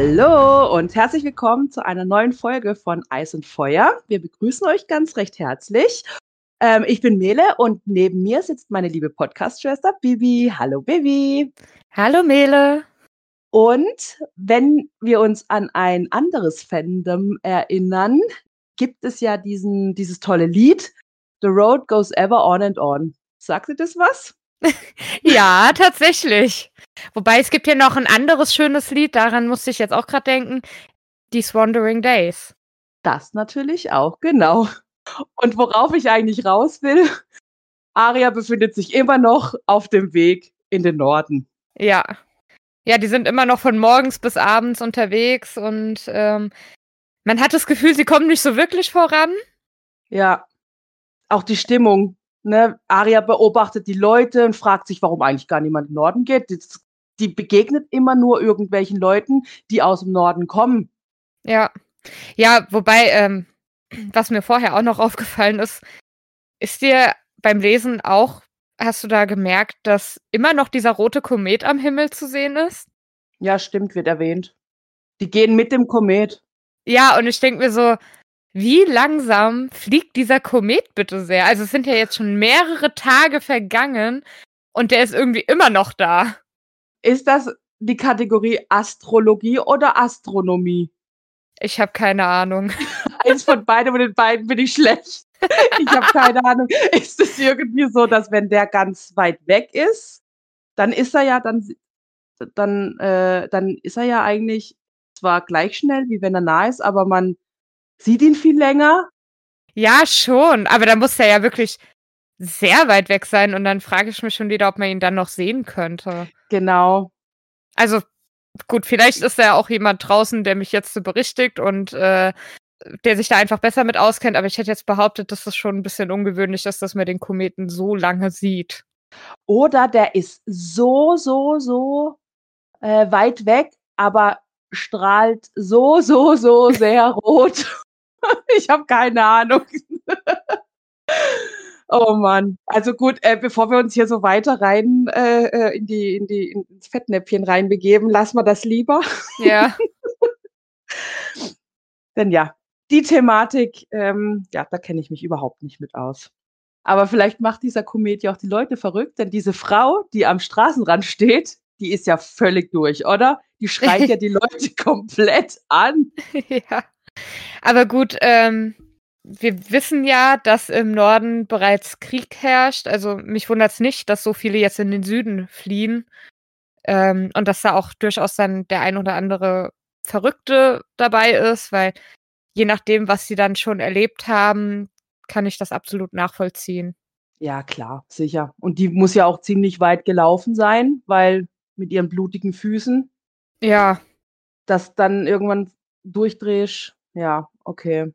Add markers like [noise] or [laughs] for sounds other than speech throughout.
Hallo und herzlich willkommen zu einer neuen Folge von Eis und Feuer. Wir begrüßen euch ganz recht herzlich. Ähm, ich bin Mele und neben mir sitzt meine liebe Podcast-Schwester Bibi. Hallo Bibi. Hallo Mele. Und wenn wir uns an ein anderes Fandom erinnern, gibt es ja diesen, dieses tolle Lied, The Road Goes Ever On and On. Sagt ihr das was? [laughs] ja, tatsächlich. Wobei es gibt ja noch ein anderes schönes Lied, daran musste ich jetzt auch gerade denken, These Wandering Days. Das natürlich auch, genau. Und worauf ich eigentlich raus will, Aria befindet sich immer noch auf dem Weg in den Norden. Ja. Ja, die sind immer noch von morgens bis abends unterwegs und ähm, man hat das Gefühl, sie kommen nicht so wirklich voran. Ja. Auch die Stimmung. Ne? Aria beobachtet die Leute und fragt sich, warum eigentlich gar niemand in den Norden geht. Die, die begegnet immer nur irgendwelchen Leuten, die aus dem Norden kommen. Ja. Ja, wobei, ähm, was mir vorher auch noch [laughs] aufgefallen ist, ist dir beim Lesen auch, hast du da gemerkt, dass immer noch dieser rote Komet am Himmel zu sehen ist? Ja, stimmt, wird erwähnt. Die gehen mit dem Komet. Ja, und ich denke mir so, wie langsam fliegt dieser Komet bitte sehr? Also es sind ja jetzt schon mehrere Tage vergangen und der ist irgendwie immer noch da. Ist das die Kategorie Astrologie oder Astronomie? Ich habe keine Ahnung. [laughs] Eins von beiden, von den beiden bin ich schlecht. Ich habe keine Ahnung. Ist es irgendwie so, dass wenn der ganz weit weg ist, dann ist er ja dann dann äh, dann ist er ja eigentlich zwar gleich schnell, wie wenn er nah ist, aber man sieht ihn viel länger. Ja, schon, aber da muss er ja wirklich sehr weit weg sein und dann frage ich mich schon wieder, ob man ihn dann noch sehen könnte. Genau. Also gut, vielleicht ist da auch jemand draußen, der mich jetzt so berichtigt und äh, der sich da einfach besser mit auskennt, aber ich hätte jetzt behauptet, dass das schon ein bisschen ungewöhnlich ist, dass man den Kometen so lange sieht. Oder der ist so, so, so äh, weit weg, aber strahlt so, so, so sehr [laughs] rot. [laughs] ich habe keine Ahnung. [laughs] oh Mann. Also gut, äh, bevor wir uns hier so weiter rein äh, äh in die, in die, ins Fettnäpfchen reinbegeben, lassen wir das lieber. Ja. [laughs] Denn ja, die Thematik, ähm, ja, da kenne ich mich überhaupt nicht mit aus. Aber vielleicht macht dieser Komet ja auch die Leute verrückt, denn diese Frau, die am Straßenrand steht, die ist ja völlig durch, oder? Die schreit ja die Leute komplett an. ja. Aber gut, ähm, wir wissen ja, dass im Norden bereits Krieg herrscht. Also mich wundert es nicht, dass so viele jetzt in den Süden fliehen. Ähm, und dass da auch durchaus dann der ein oder andere Verrückte dabei ist, weil je nachdem, was sie dann schon erlebt haben, kann ich das absolut nachvollziehen. Ja, klar, sicher. Und die muss ja auch ziemlich weit gelaufen sein, weil mit ihren blutigen Füßen. Ja. Das dann irgendwann durchdrehst. Ja, okay.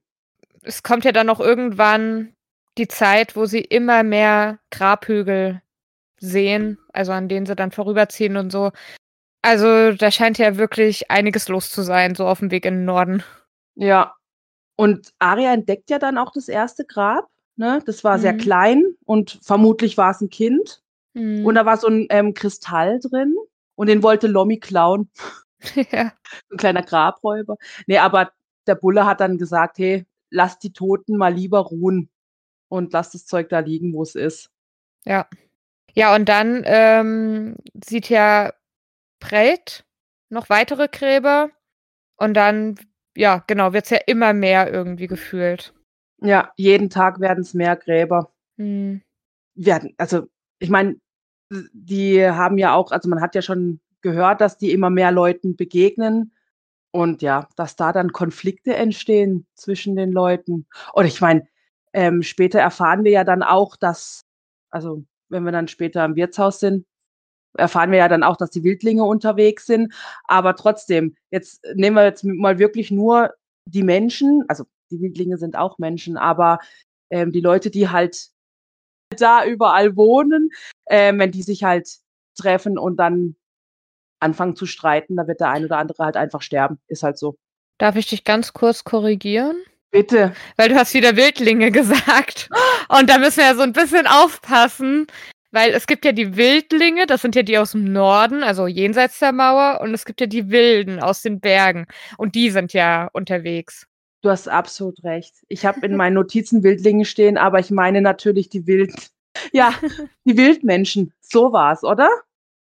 Es kommt ja dann noch irgendwann die Zeit, wo sie immer mehr Grabhügel sehen, also an denen sie dann vorüberziehen und so. Also da scheint ja wirklich einiges los zu sein, so auf dem Weg in den Norden. Ja. Und Aria entdeckt ja dann auch das erste Grab. Ne? Das war mhm. sehr klein und vermutlich war es ein Kind. Mhm. Und da war so ein ähm, Kristall drin und den wollte Lommi klauen. [laughs] ja. Ein kleiner Grabräuber. Nee, aber der Bulle hat dann gesagt, hey, lass die Toten mal lieber ruhen und lass das Zeug da liegen, wo es ist. Ja. Ja, und dann ähm, sieht ja Brett noch weitere Gräber und dann, ja, genau, wird es ja immer mehr irgendwie gefühlt. Ja, jeden Tag werden es mehr Gräber. Hm. Werden, also, ich meine, die haben ja auch, also man hat ja schon gehört, dass die immer mehr Leuten begegnen und ja, dass da dann Konflikte entstehen zwischen den Leuten. Und ich meine, ähm, später erfahren wir ja dann auch, dass, also wenn wir dann später im Wirtshaus sind, erfahren wir ja dann auch, dass die Wildlinge unterwegs sind. Aber trotzdem, jetzt nehmen wir jetzt mal wirklich nur die Menschen, also die Wildlinge sind auch Menschen, aber ähm, die Leute, die halt da überall wohnen, äh, wenn die sich halt treffen und dann anfangen zu streiten, da wird der ein oder andere halt einfach sterben. Ist halt so. Darf ich dich ganz kurz korrigieren? Bitte. Weil du hast wieder Wildlinge [laughs] gesagt. Und da müssen wir ja so ein bisschen aufpassen. Weil es gibt ja die Wildlinge, das sind ja die aus dem Norden, also jenseits der Mauer, und es gibt ja die Wilden aus den Bergen. Und die sind ja unterwegs. Du hast absolut recht. Ich habe in meinen Notizen Wildlinge stehen, aber ich meine natürlich die Wilden. [laughs] Ja, die Wildmenschen. So war's, oder?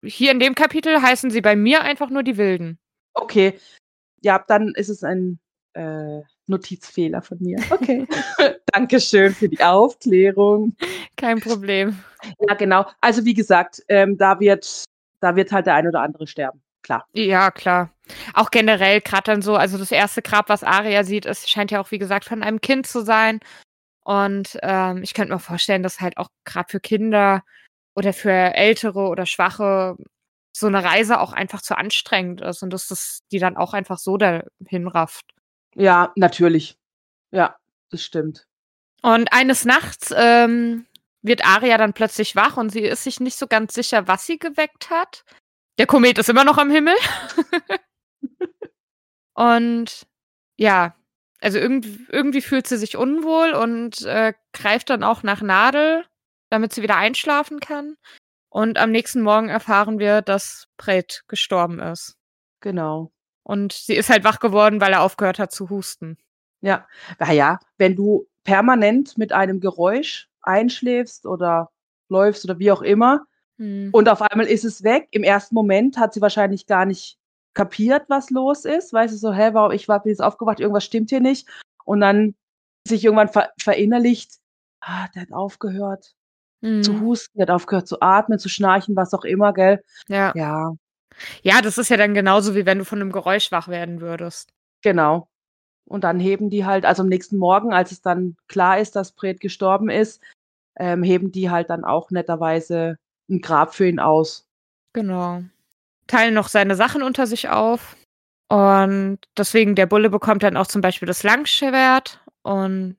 Hier in dem Kapitel heißen sie bei mir einfach nur die Wilden. Okay. Ja, dann ist es ein äh, Notizfehler von mir. Okay. [laughs] Dankeschön für die Aufklärung. Kein Problem. Ja, genau. Also wie gesagt, ähm, da wird, da wird halt der ein oder andere sterben. Klar. Ja, klar. Auch generell gerade dann so, also das erste Grab, was Aria sieht, es scheint ja auch, wie gesagt, von einem Kind zu sein. Und ähm, ich könnte mir vorstellen, dass halt auch gerade für Kinder oder für Ältere oder Schwache so eine Reise auch einfach zu anstrengend ist und dass das die dann auch einfach so dahin rafft. Ja, natürlich. Ja, das stimmt. Und eines Nachts ähm, wird Aria dann plötzlich wach und sie ist sich nicht so ganz sicher, was sie geweckt hat. Der Komet ist immer noch am Himmel. [laughs] und ja, also irgendwie, irgendwie fühlt sie sich unwohl und äh, greift dann auch nach Nadel, damit sie wieder einschlafen kann. Und am nächsten Morgen erfahren wir, dass Pret gestorben ist. Genau. Und sie ist halt wach geworden, weil er aufgehört hat zu husten. Ja, naja, wenn du permanent mit einem Geräusch einschläfst oder läufst oder wie auch immer hm. und auf einmal ist es weg. Im ersten Moment hat sie wahrscheinlich gar nicht kapiert, was los ist. Weißt du, so, hä, warum, ich war, bin jetzt aufgewacht, irgendwas stimmt hier nicht. Und dann sich irgendwann ver verinnerlicht, ah, der hat aufgehört zu husten, der hat aufgehört zu atmen, zu schnarchen, was auch immer, gell? Ja. Ja. Ja, das ist ja dann genauso, wie wenn du von einem Geräusch wach werden würdest. Genau. Und dann heben die halt, also am nächsten Morgen, als es dann klar ist, dass Bret gestorben ist, ähm, heben die halt dann auch netterweise ein Grab für ihn aus. Genau. Teilen noch seine Sachen unter sich auf. Und deswegen, der Bulle bekommt dann auch zum Beispiel das Langschwert. Und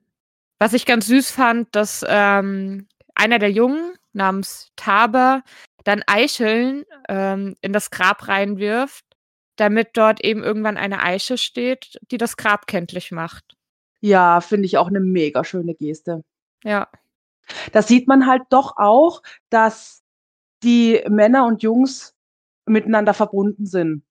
was ich ganz süß fand, dass ähm, einer der Jungen namens Taber dann Eicheln ähm, in das Grab reinwirft, damit dort eben irgendwann eine Eiche steht, die das Grab kenntlich macht. Ja, finde ich auch eine mega schöne Geste. Ja. Da sieht man halt doch auch, dass die Männer und Jungs miteinander verbunden sind.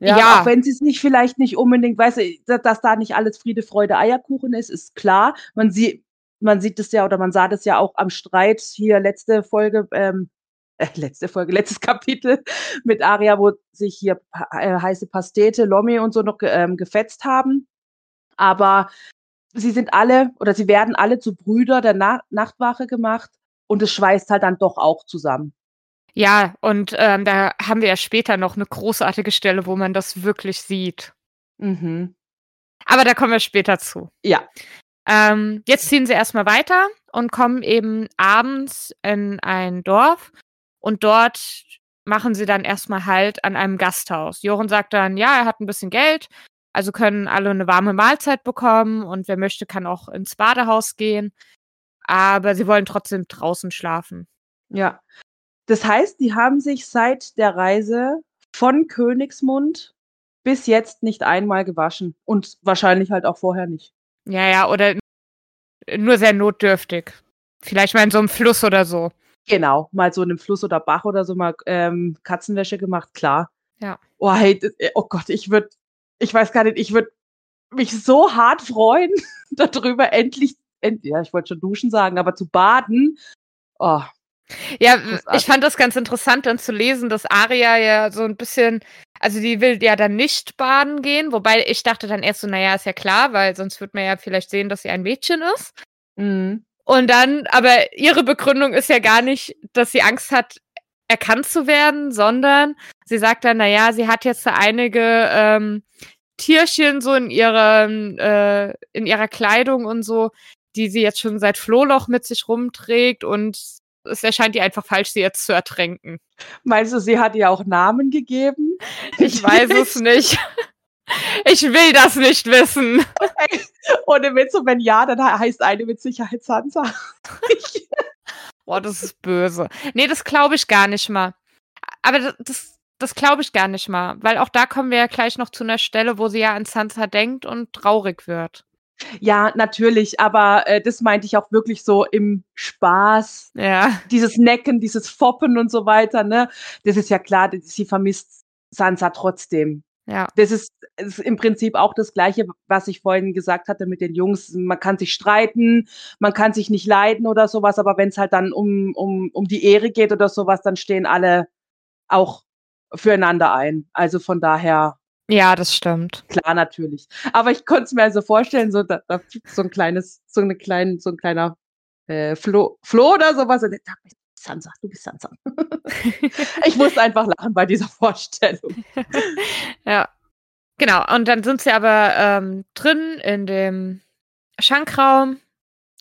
Ja, ja. auch wenn sie es nicht vielleicht nicht unbedingt, weiß dass, dass da nicht alles Friede, Freude, Eierkuchen ist, ist klar. Man sieht, man sieht es ja oder man sah das ja auch am Streit hier letzte Folge ähm, äh, letzte Folge, [laughs] letztes Kapitel mit Aria, wo sich hier äh, heiße Pastete, Lomi und so noch ähm, gefetzt haben. Aber sie sind alle oder sie werden alle zu Brüder der Na Nachtwache gemacht und es schweißt halt dann doch auch zusammen. Ja, und ähm, da haben wir ja später noch eine großartige Stelle, wo man das wirklich sieht. Mhm. Aber da kommen wir später zu. Ja. Ähm, jetzt ziehen sie erstmal weiter und kommen eben abends in ein Dorf und dort machen sie dann erstmal Halt an einem Gasthaus. Joren sagt dann, ja, er hat ein bisschen Geld, also können alle eine warme Mahlzeit bekommen und wer möchte, kann auch ins Badehaus gehen. Aber sie wollen trotzdem draußen schlafen. Ja. Das heißt, die haben sich seit der Reise von Königsmund bis jetzt nicht einmal gewaschen. Und wahrscheinlich halt auch vorher nicht. Ja, ja, oder nur sehr notdürftig. Vielleicht mal in so einem Fluss oder so. Genau, mal so in einem Fluss oder Bach oder so mal ähm, Katzenwäsche gemacht, klar. Ja. Oh, hey, äh, oh Gott, ich würde, ich weiß gar nicht, ich würde mich so hart freuen, [laughs] darüber endlich, end, ja, ich wollte schon duschen sagen, aber zu baden. Oh. Ja, ich fand das ganz interessant dann zu lesen, dass Aria ja so ein bisschen, also die will ja dann nicht baden gehen, wobei ich dachte dann erst so, naja, ist ja klar, weil sonst wird man ja vielleicht sehen, dass sie ein Mädchen ist. Mhm. Und dann, aber ihre Begründung ist ja gar nicht, dass sie Angst hat, erkannt zu werden, sondern sie sagt dann, naja, sie hat jetzt einige ähm, Tierchen so in ihrem, äh, in ihrer Kleidung und so, die sie jetzt schon seit Flohloch mit sich rumträgt und es erscheint ihr einfach falsch, sie jetzt zu ertränken. Meinst du, sie hat ihr auch Namen gegeben? Ich weiß es nicht. Ich will das nicht wissen. Ohne Witz, und wenn ja, dann heißt eine mit Sicherheit Sansa. [laughs] Boah, das ist böse. Nee, das glaube ich gar nicht mal. Aber das, das, das glaube ich gar nicht mal. Weil auch da kommen wir ja gleich noch zu einer Stelle, wo sie ja an Sansa denkt und traurig wird. Ja, natürlich, aber äh, das meinte ich auch wirklich so im Spaß. Ja. Dieses Necken, dieses Foppen und so weiter, ne? Das ist ja klar, sie vermisst Sansa trotzdem. Ja. Das ist, ist im Prinzip auch das Gleiche, was ich vorhin gesagt hatte mit den Jungs. Man kann sich streiten, man kann sich nicht leiden oder sowas, aber wenn es halt dann um, um, um die Ehre geht oder sowas, dann stehen alle auch füreinander ein. Also von daher Ja, das stimmt. Klar, natürlich. Aber ich konnte es mir also vorstellen, so, da, da so ein kleines, so eine kleinen, so ein kleiner äh, Flo, Flo oder sowas. Und ich dachte, Sansa, du bist Sansa. [laughs] ich musste einfach lachen bei dieser Vorstellung. [laughs] ja. Genau, und dann sind sie aber ähm, drin in dem Schankraum,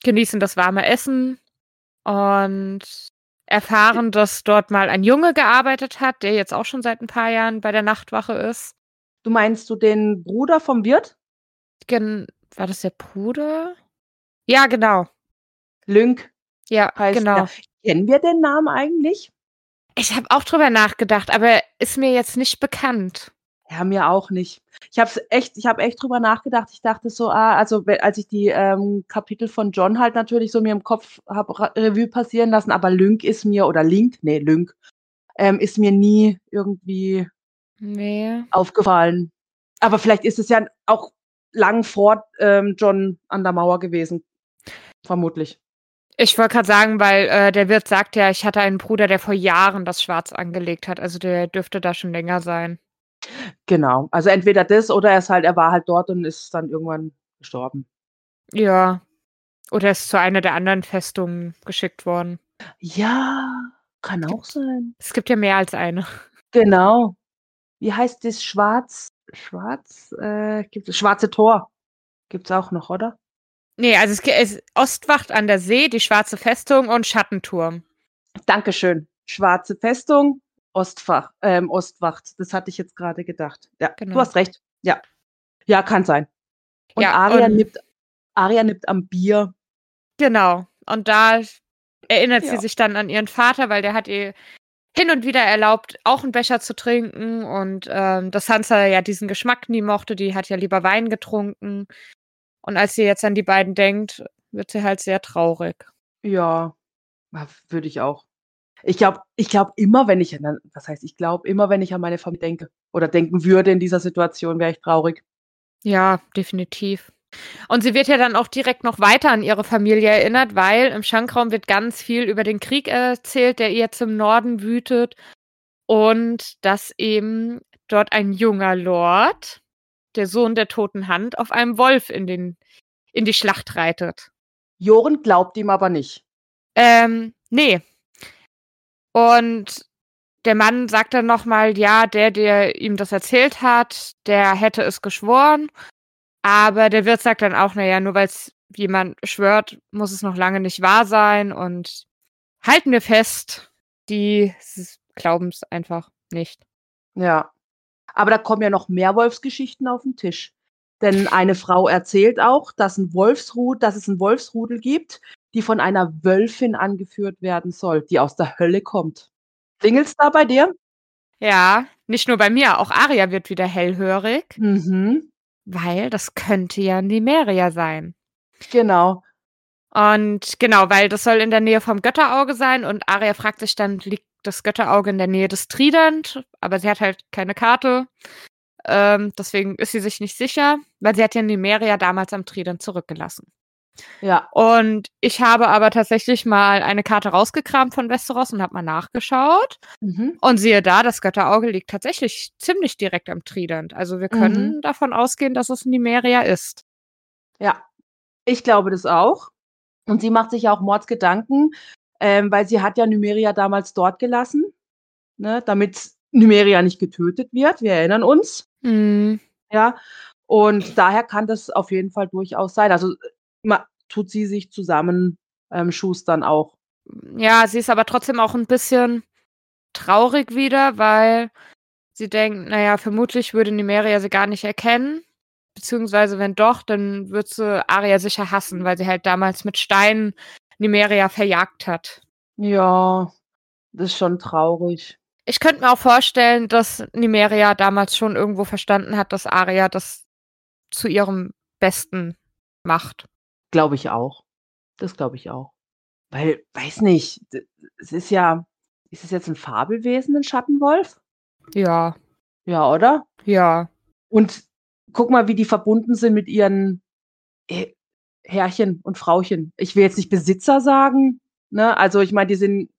genießen das warme Essen und erfahren, dass dort mal ein Junge gearbeitet hat, der jetzt auch schon seit ein paar Jahren bei der Nachtwache ist. Du meinst du den Bruder vom Wirt? Gen war das der Bruder? Ja, genau. Lynk Ja, heißt genau. er. Kennen wir den Namen eigentlich? Ich habe auch drüber nachgedacht, aber ist mir jetzt nicht bekannt. Ja, mir auch nicht. Ich habe echt, ich habe echt drüber nachgedacht. Ich dachte so, ah, also als ich die ähm, Kapitel von John halt natürlich so mir im Kopf habe Revue passieren lassen, aber Lynk ist mir oder Link, nee, Lynk, ähm, ist mir nie irgendwie Nee. aufgefallen. Aber vielleicht ist es ja auch lang vor ähm, John an der Mauer gewesen. Vermutlich. Ich wollte gerade sagen, weil äh, der Wirt sagt ja, ich hatte einen Bruder, der vor Jahren das Schwarz angelegt hat. Also der dürfte da schon länger sein. Genau. Also entweder das oder er ist halt, er war halt dort und ist dann irgendwann gestorben. Ja. Oder ist zu einer der anderen Festungen geschickt worden. Ja, kann auch sein. Es gibt ja mehr als eine. Genau. Wie heißt das Schwarz? Schwarz? Äh, gibt es Schwarze Tor? Gibt's auch noch, oder? Nee, also es gibt es, Ostwacht an der See, die Schwarze Festung und Schattenturm. Dankeschön. Schwarze Festung, Ostfach, ähm, Ostwacht. Das hatte ich jetzt gerade gedacht. Ja, Genau. du hast recht. Ja. Ja, kann sein. Und Ja, Aria nimmt Aria nimmt am Bier. Genau. Und da erinnert sie Ja. sich dann an ihren Vater, weil der hat ihr hin und wieder erlaubt, auch einen Becher zu trinken. Und ähm, dass Sansa ja diesen Geschmack nie mochte, die hat ja lieber Wein getrunken. Und als sie jetzt an die beiden denkt, wird sie halt sehr traurig. Ja, würde ich auch. Ich glaube, ich glaube immer, wenn ich an, was heißt, ich glaube immer, wenn ich an meine Familie denke oder denken würde in dieser Situation, wäre ich traurig. Ja, definitiv. Und sie wird ja dann auch direkt noch weiter an ihre Familie erinnert, weil im Schankraum wird ganz viel über den Krieg erzählt, der jetzt im Norden wütet. Und dass eben dort ein junger Lord, der Sohn der toten Hand, auf einem Wolf in, den, in die Schlacht reitet. Joren glaubt ihm aber nicht. Ähm, nee. Und der Mann sagt dann nochmal, ja, der, der ihm das erzählt hat, der hätte es geschworen. Aber der Wirt sagt dann auch, naja, nur weil es jemand schwört, muss es noch lange nicht wahr sein. Und halten wir fest, die glauben es einfach nicht. Ja. Aber da kommen ja noch mehr Wolfsgeschichten auf den Tisch. Denn eine Frau erzählt auch, dass, ein Wolfsrud, dass es ein Wolfsrudel gibt, die von einer Wölfin angeführt werden soll, die aus der Hölle kommt. Klingelt's da bei dir? Ja, nicht nur bei mir, auch Aria wird wieder hellhörig, Mhm. Weil das könnte ja Nimeria sein. Genau. Und genau, weil das soll in der Nähe vom Götterauge sein und Aria fragt sich dann, liegt das Götterauge in der Nähe des Trident? Aber sie hat halt keine Karte. Ähm, deswegen ist sie sich nicht sicher, weil sie hat ja Nimeria damals am Trident zurückgelassen. Ja. Und ich habe aber tatsächlich mal eine Karte rausgekramt von Westeros und habe mal nachgeschaut. Mhm. Und siehe da, das Götterauge liegt tatsächlich ziemlich direkt am Trident. Also wir können davon ausgehen, dass es Nimeria ist. Ja. Ich glaube das auch. Und sie macht sich auch Mordsgedanken, ähm, weil sie hat ja Numeria damals dort gelassen, ne, damit Numeria nicht getötet wird. Wir erinnern uns. Hm. Ja. Und daher kann das auf jeden Fall durchaus sein. Also tut sie sich zusammen ähm, schustern auch. Ja, sie ist aber trotzdem auch ein bisschen traurig wieder, weil sie denkt, naja, vermutlich würde Nimeria sie gar nicht erkennen. Beziehungsweise, wenn doch, dann wird sie Aria sicher hassen, weil sie halt damals mit Steinen Nimeria verjagt hat. Ja, das ist schon traurig. Ich könnte mir auch vorstellen, dass Nimeria damals schon irgendwo verstanden hat, dass Aria das zu ihrem Besten macht. Glaube ich auch. Das glaube ich auch. Weil, weiß nicht, es ist ja, ist es jetzt ein Fabelwesen, ein Schattenwolf? Ja. Ja, oder? Ja. Und guck mal, wie die verbunden sind mit ihren äh, Herrchen und Frauchen. Ich will jetzt nicht Besitzer sagen, ne? Also ich meine, die sind,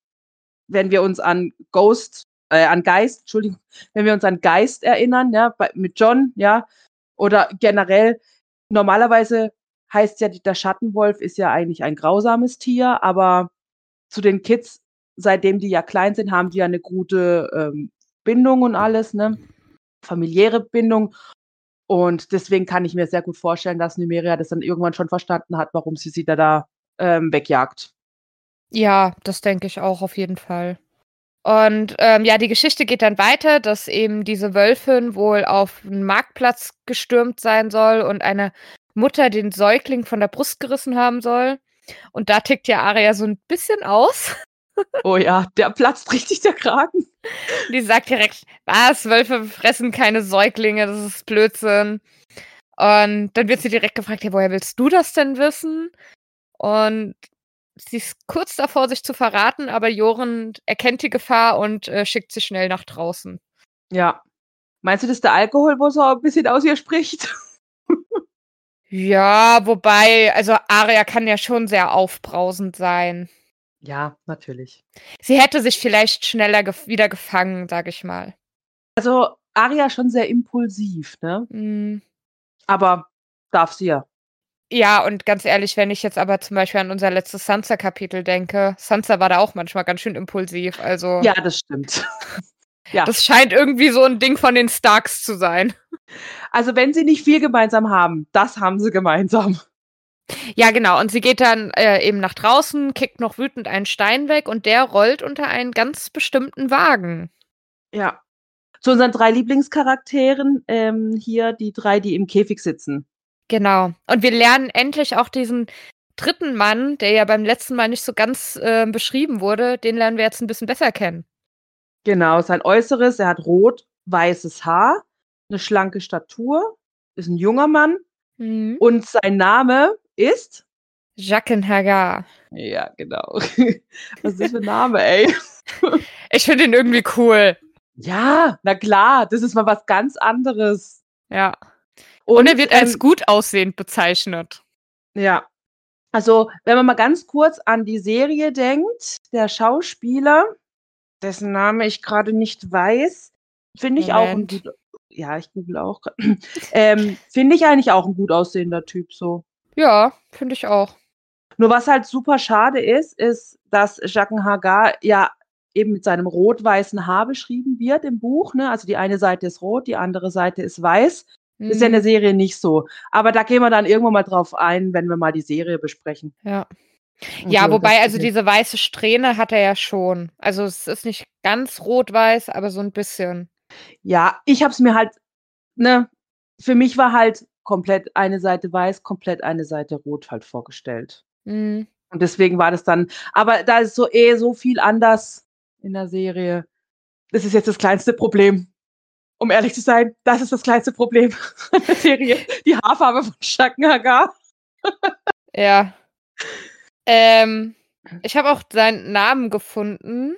wenn wir uns an Ghost, äh, an Geist, Entschuldigung, wenn wir uns an Geist erinnern, ja, bei, mit John, ja, oder generell, normalerweise heißt ja, der Schattenwolf ist ja eigentlich ein grausames Tier, aber zu den Kids, seitdem die ja klein sind, haben die ja eine gute ähm, Bindung und alles, ne? Familiäre Bindung. Und deswegen kann ich mir sehr gut vorstellen, dass Numeria das dann irgendwann schon verstanden hat, warum sie sie da, da ähm, wegjagt. Ja, das denke ich auch auf jeden Fall. Und ähm, ja, die Geschichte geht dann weiter, dass eben diese Wölfin wohl auf einen Marktplatz gestürmt sein soll und eine Mutter den Säugling von der Brust gerissen haben soll. Und da tickt ja Aria so ein bisschen aus. [laughs] Oh ja, der platzt richtig der Kragen. Die sagt direkt, was, Wölfe fressen keine Säuglinge, das ist Blödsinn. Und dann wird sie direkt gefragt, hey, woher willst du das denn wissen? Und sie ist kurz davor, sich zu verraten, aber Joren erkennt die Gefahr und äh, schickt sie schnell nach draußen. Ja. Meinst du, das ist der Alkohol, wo so ein bisschen aus ihr spricht? Ja, wobei, also Aria kann ja schon sehr aufbrausend sein. Ja, natürlich. Sie hätte sich vielleicht schneller gef wieder gefangen, sag ich mal. Also Aria schon sehr impulsiv, ne? Mm. Aber darf sie ja. Ja, und ganz ehrlich, wenn ich jetzt aber zum Beispiel an unser letztes Sansa-Kapitel denke, Sansa war da auch manchmal ganz schön impulsiv. Also Ja, das stimmt. [laughs] ja. das scheint irgendwie so ein Ding von den Starks zu sein. Also wenn sie nicht viel gemeinsam haben, das haben sie gemeinsam. Ja, genau. Und sie geht dann äh, eben nach draußen, kickt noch wütend einen Stein weg und der rollt unter einen ganz bestimmten Wagen. Ja. Zu unseren drei Lieblingscharakteren, ähm, hier die drei, die im Käfig sitzen. Genau. Und wir lernen endlich auch diesen dritten Mann, der ja beim letzten Mal nicht so ganz äh, beschrieben wurde, den lernen wir jetzt ein bisschen besser kennen. Genau, sein Äußeres, er hat rot-weißes Haar, eine schlanke Statur, ist ein junger Mann Mhm. und sein Name ist Jaqen Hagar. Ja, genau. [laughs] Was ist das für ein Name, ey? [laughs] Ich finde ihn irgendwie cool. Ja, na klar, das ist mal was ganz anderes. Ja. Und, er wird als ähm, gut aussehend bezeichnet. Ja. Also, wenn man mal ganz kurz an die Serie denkt, der Schauspieler, dessen Name ich gerade nicht weiß, finde ich auch ein gut. Ja, ich google auch. [clears throat] ähm, finde ich eigentlich auch ein gut aussehender Typ so. Ja, finde ich auch. Nur was halt super schade ist, ist, dass Jacques Hagar ja eben mit seinem rot-weißen Haar beschrieben wird im Buch. Ne? Also die eine Seite ist rot, die andere Seite ist weiß. Ist ja in der Mhm. Serie nicht so. Aber da gehen wir dann irgendwann mal drauf ein, wenn wir mal die Serie besprechen. Ja. Und Ja, so, wobei, also diese weiße Strähne hat er ja schon. Also es ist nicht ganz rot-weiß, aber so ein bisschen. Ja, ich habe es mir halt, ne, für mich war halt komplett eine Seite weiß, komplett eine Seite rot halt vorgestellt. Mhm. Und deswegen war das dann, aber da ist so eh so viel anders in der Serie. Das ist jetzt das kleinste Problem. Um ehrlich zu sein, das ist das kleinste Problem [laughs] in der Serie. Die Haarfarbe von Hagar. Ja. Ähm, ich habe auch seinen Namen gefunden,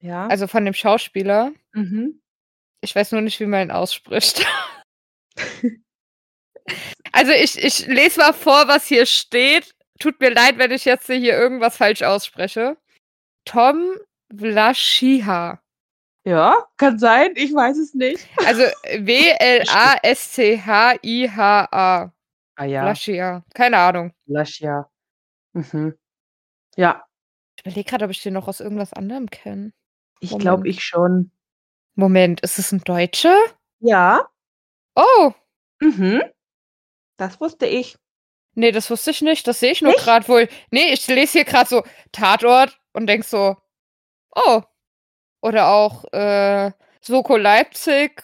Ja. also von dem Schauspieler. mhm. Ich weiß nur nicht, wie man ihn ausspricht. [laughs] also ich, ich lese mal vor, was hier steht. Tut mir leid, wenn ich jetzt hier irgendwas falsch ausspreche. Tom Vlaschiha. Ja, kann sein, ich weiß es nicht. Also [laughs] W-L-A-S-C-H-I-H-A. Ah ja, Vlaschiha. Keine Ahnung. Laschia. Mhm. Ja, Ich überlege gerade, ob ich den noch aus irgendwas anderem kenne. ich glaube ich schon. Moment, ist es ein Deutscher? Ja, Oh, mhm. Das wusste ich. nee, das wusste ich nicht. Das sehe ich nur gerade wohl. Nee, ich lese hier gerade so Tatort und denk so, oh. Oder auch äh, Soko Leipzig.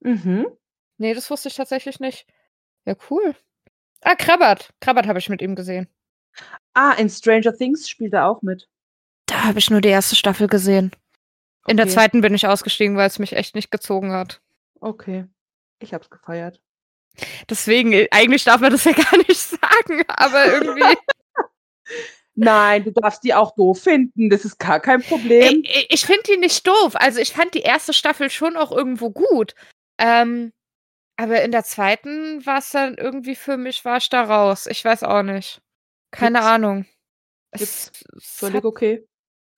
Mhm. Nee, das wusste ich tatsächlich nicht. Ja, cool. Ah, Krabbert. Krabbert habe ich mit ihm gesehen. Ah, in Stranger Things spielt er auch mit. Da habe ich nur die erste Staffel gesehen. In der Okay. zweiten bin ich ausgestiegen, weil es mich echt nicht gezogen hat. Okay. Ich hab's gefeiert. Deswegen, äh, eigentlich darf man das ja [laughs] gar nicht sagen, aber irgendwie. [laughs] Nein, du darfst die auch doof finden. Das ist gar kein Problem. Ich, ich finde die nicht doof. Also ich fand die erste Staffel schon auch irgendwo gut. Ähm, aber in der zweiten war es dann irgendwie für mich, war ich da raus. Ich weiß auch nicht. Keine Gibt's- Ahnung. Es, Völlig okay.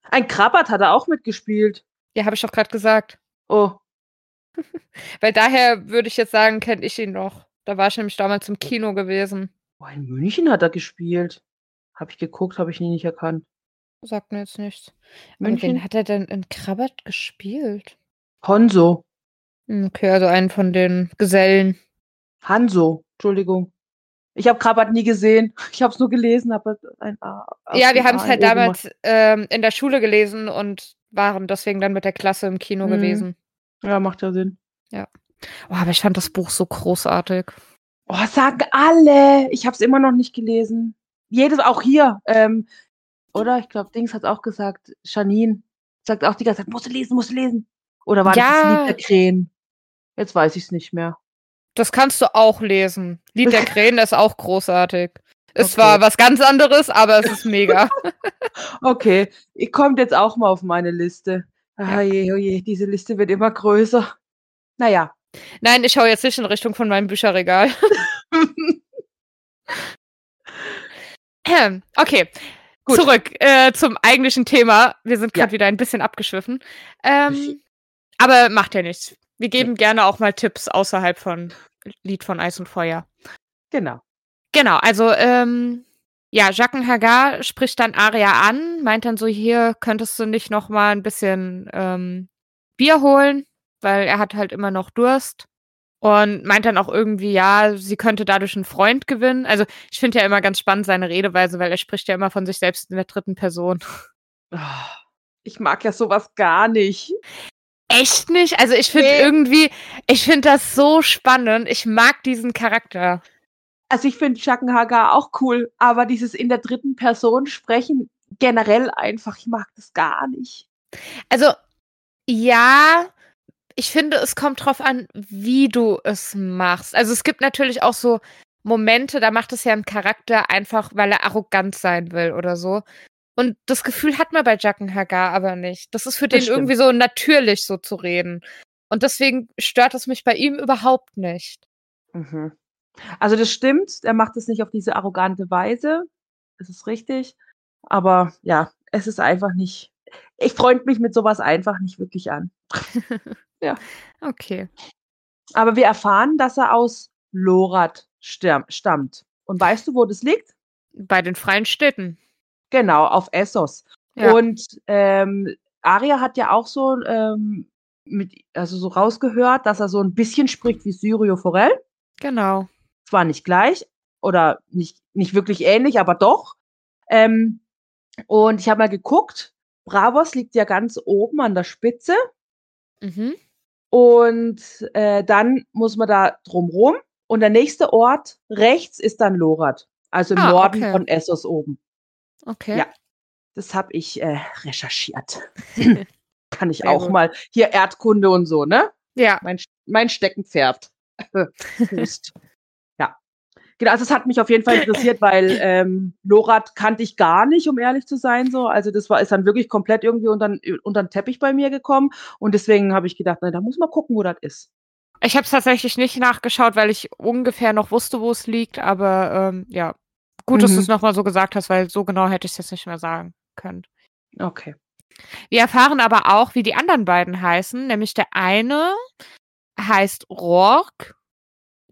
Ein Krabbert hat er auch mitgespielt. ja, habe ich doch gerade gesagt. Oh, [laughs] Weil daher würde ich jetzt sagen, kenne ich ihn noch. Da war ich nämlich damals im Kino gewesen. oh, in München hat er gespielt. Habe ich geguckt, habe ich ihn nicht erkannt. Sagt mir jetzt nichts. München? wen hat er denn in Krabbert gespielt? Honso. Hm, Okay, also einen von den Gesellen. Hanso, Entschuldigung. Ich habe Krabbert nie gesehen. [laughs] Ich habe es nur gelesen, aber ein A. Ja, wir haben es halt damals ähm, in der Schule gelesen und waren deswegen dann mit der Klasse im Kino Mhm. gewesen. Ja, macht ja Sinn. Oh, aber ich fand das Buch so großartig. Oh, sagen alle. Ich habe es immer noch nicht gelesen. Jedes, auch hier. Ähm, oder? Ich glaube, Dings hat auch gesagt. Janine sagt auch die ganze Zeit, musst du lesen, musst du lesen. Oder war das Ja. das Lied der Krähen? Jetzt weiß ich es nicht mehr. Das kannst du auch lesen. Lied der [laughs] Krähen ist auch großartig. Ist Okay. zwar was ganz anderes, aber es ist mega. [laughs] [laughs] Okay, ihr kommt jetzt auch mal auf meine Liste. Ah je, oh je, diese Liste wird immer größer. Naja. Nein, ich schaue jetzt nicht in Richtung von meinem Bücherregal. Ähm, okay, Gut. zurück äh, zum eigentlichen Thema. Wir sind Ja. gerade wieder ein bisschen abgeschwiffen. Ähm, aber macht ja nichts. Wir geben gerne auch mal Tipps außerhalb von Lied von Eis und Feuer. genau. Genau, also ähm, ja, Jaqen Hagar spricht dann Aria an, meint dann so, hier könntest du nicht noch mal ein bisschen ähm, Bier holen, weil er hat halt immer noch Durst. Und meint dann auch irgendwie, ja, sie könnte dadurch einen Freund gewinnen. Also ich finde ja immer ganz spannend seine Redeweise, weil er spricht ja immer von sich selbst in der dritten Person. Ah, Ich mag ja sowas gar nicht. Echt nicht? Also ich finde Nee. irgendwie, ich finde das so spannend. Ich mag diesen Charakter. Also ich finde Schackenhagar auch cool, aber dieses in der dritten Person sprechen generell einfach, ich mag das gar nicht. Also, ja, ich finde, es kommt drauf an, wie du es machst. Also, es gibt natürlich auch so Momente, da macht es ja ein Charakter einfach, weil er arrogant sein will oder so. Und das Gefühl hat man bei Jacken Hagar aber nicht. Das ist für Das den stimmt. irgendwie so natürlich, so zu reden. Und deswegen stört es mich bei ihm überhaupt nicht. Mhm. Also das stimmt, er macht es nicht auf diese arrogante Weise. Das ist richtig. Aber ja, es ist einfach nicht. Ich freund mich mit sowas einfach nicht wirklich an. [laughs] Okay. Aber wir erfahren, dass er aus Lorat stam- stammt. Und weißt du, wo das liegt? Bei den freien Städten. Genau, auf Essos. Ja. Und ähm, Aria hat ja auch so ähm, mit, also so rausgehört, dass er so ein bisschen spricht wie Syrio Forel. Genau. Zwar nicht gleich oder nicht, nicht wirklich ähnlich, aber doch. Ähm, und ich habe mal geguckt, Bravos liegt ja ganz oben an der Spitze. Mhm. Und äh, dann muss man da drumrum. Und der nächste Ort rechts ist dann Lorat. Also im Ah, Norden okay. von Essos oben. Okay. Ja. Das habe ich äh, recherchiert. [laughs] [laughs] Kann ich Sehr auch gut. mal. Hier Erdkunde und so, ne? Ja. Mein, mein Steckenpferd. [laughs] Ja. Genau, also es hat mich auf jeden Fall interessiert, weil ähm, Lorat kannte ich gar nicht, um ehrlich zu sein. So. Also das war ist dann wirklich komplett irgendwie unter, unter den Teppich bei mir gekommen. Und deswegen habe ich gedacht, na, da muss man gucken, wo das ist. Ich habe es tatsächlich nicht nachgeschaut, weil ich ungefähr noch wusste, wo es liegt, aber ähm, ja. Gut, dass Mhm. du es nochmal so gesagt hast, weil so genau hätte ich es jetzt nicht mehr sagen können. Okay. Wir erfahren aber auch, wie die anderen beiden heißen, nämlich der eine heißt Rourke.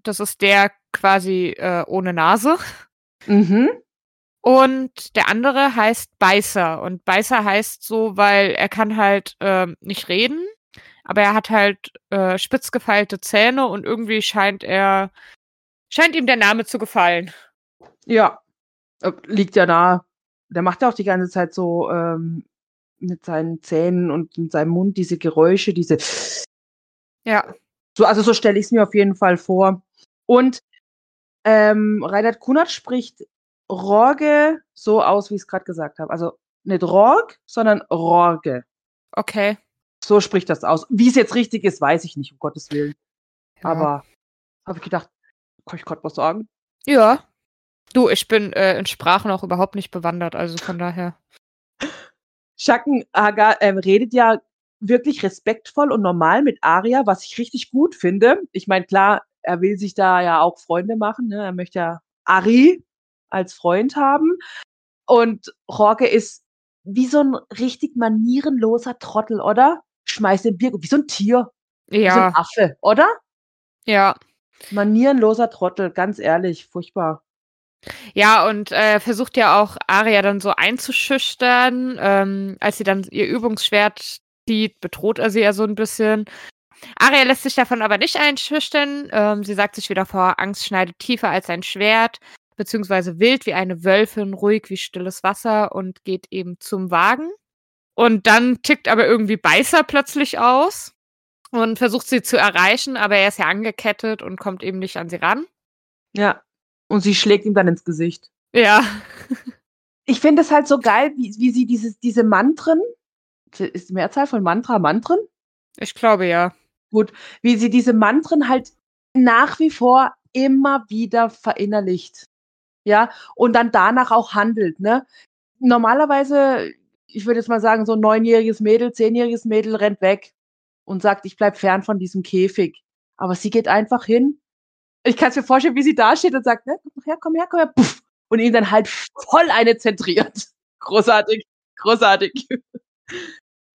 Das ist der quasi äh, ohne Nase. Mhm. Und der andere heißt Beißer. Und Beißer heißt so, weil er kann halt ähm, nicht reden, aber er hat halt äh, spitz gefeilte Zähne und irgendwie scheint er, scheint ihm der Name zu gefallen. Ja. Liegt ja nahe. Der macht ja auch die ganze Zeit so ähm, mit seinen Zähnen und mit seinem Mund diese Geräusche, diese Ja. So, also so stelle ich es mir auf jeden Fall vor. Und ähm, Reinhard Kunert spricht Rorge so aus, wie ich es gerade gesagt habe. Also nicht Rorg, sondern Rorge. Okay. So spricht das aus. Wie es jetzt richtig ist, weiß ich nicht, um Gottes Willen. Ja. Aber habe ich gedacht, Kann ich gerade was sagen? Ja. Du, ich bin äh, in Sprachen auch überhaupt nicht bewandert, also von daher. Schackenhagar ähm, redet ja wirklich respektvoll und normal mit Aria, was ich richtig gut finde. Ich meine, klar, er will sich da ja auch Freunde machen. Ne? Er möchte ja Ari als Freund haben. Und Jorge ist wie so ein richtig manierenloser Trottel, oder? Schmeißt den Bier, wie so ein Tier. Ja. Wie so ein Affe, oder? Ja. Manierenloser Trottel, ganz ehrlich, furchtbar. Ja, und äh, versucht ja auch Aria dann so einzuschüchtern. Ähm, als sie dann ihr Übungsschwert zieht, bedroht er sie ja so ein bisschen. Aria lässt sich davon aber nicht einschüchtern. Ähm, sie sagt sich wieder vor, Angst schneidet tiefer als ein Schwert, beziehungsweise wild wie eine Wölfin, ruhig wie stilles Wasser und geht eben zum Wagen. Und dann tickt aber irgendwie Beißer plötzlich aus und versucht sie zu erreichen, aber er ist ja angekettet und kommt eben nicht an sie ran. Ja, und sie schlägt ihm dann ins Gesicht. Ja. ich finde es halt so geil, wie, wie sie dieses, diese Mantren, ist die Mehrzahl von Mantra Mantren? Ich glaube ja. Gut, wie sie diese Mantren halt nach wie vor immer wieder verinnerlicht. Ja, und dann danach auch handelt, ne? Normalerweise, ich würde jetzt mal sagen, so ein neunjähriges Mädel, zehnjähriges Mädel rennt weg und sagt, ich bleib fern von diesem Käfig. Aber sie geht einfach hin. Ich kann es mir vorstellen, wie sie da steht und sagt, ne, komm her, komm her, komm her, puff, und ihm dann halt voll eine zentriert. [laughs] Großartig, großartig.